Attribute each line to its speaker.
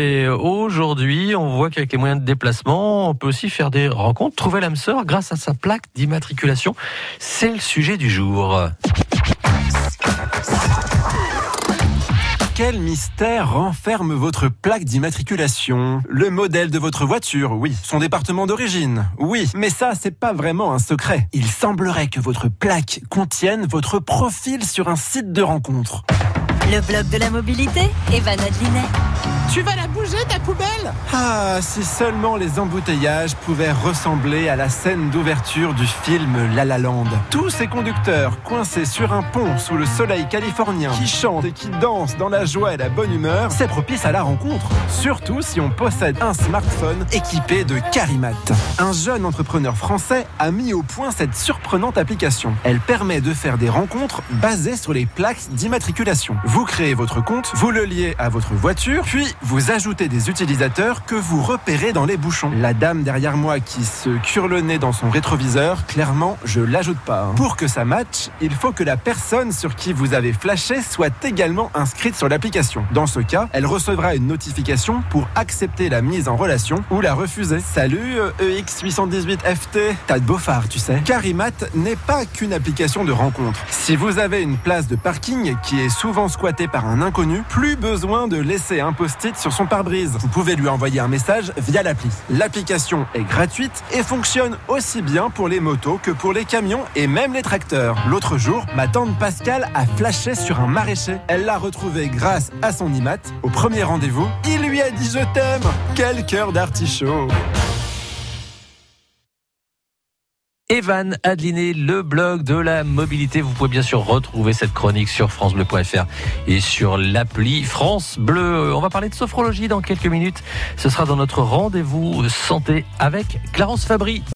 Speaker 1: Et aujourd'hui, on voit qu'avec les moyens de déplacement, on peut aussi faire des rencontres, trouver l'âme sœur grâce à sa plaque d'immatriculation. C'est le sujet du jour.
Speaker 2: Quel mystère renferme votre plaque d'immatriculation? Le modèle de votre voiture, oui. Son département d'origine, oui. Mais ça, c'est pas vraiment un secret. Il semblerait que votre plaque contienne votre profil sur un site de rencontre.
Speaker 3: Le blog de la mobilité, Evan Adlinet.
Speaker 4: Tu vas la bouger ta poubelle
Speaker 2: Ah, si seulement les embouteillages pouvaient ressembler à la scène d'ouverture du film La La Land. Tous ces conducteurs coincés sur un pont sous le soleil californien, qui chantent et qui dansent dans la joie et la bonne humeur, c'est propice à la rencontre. Surtout si on possède un smartphone équipé de Carimat. Un jeune entrepreneur français a mis au point cette surprenante application. Elle permet de faire des rencontres basées sur les plaques d'immatriculation. Vous créez votre compte, vous le liez à votre voiture, puis vous ajoutez des utilisateurs que vous repérez dans les bouchons. La dame derrière moi qui se cure le nez dans son rétroviseur, clairement, je l'ajoute pas. hein. Pour que ça matche, il faut que la personne sur qui vous avez flashé soit également inscrite sur l'application. Dans ce cas, elle recevra une notification pour accepter la mise en relation ou la refuser. Salut euh, EX818FT, t'as de beaux phares, tu sais. Carimat n'est pas qu'une application de rencontre. Si vous avez une place de parking qui est souvent squattée par un inconnu, plus besoin de laisser un sur son pare-brise. Vous pouvez lui envoyer un message via l'appli. L'application est gratuite et fonctionne aussi bien pour les motos que pour les camions et même les tracteurs. L'autre jour, ma tante Pascal a flashé sur un maraîcher. Elle l'a retrouvé grâce à son IMAT. Au premier rendez-vous, il lui a dit je t'aime. Quel cœur d'artichaut.
Speaker 1: Evan Adliné, le blog de la mobilité. Vous pouvez bien sûr retrouver cette chronique sur francebleu.fr et sur l'appli France Bleu. On va parler de sophrologie dans quelques minutes. Ce sera dans notre rendez-vous santé avec Clarence Fabry.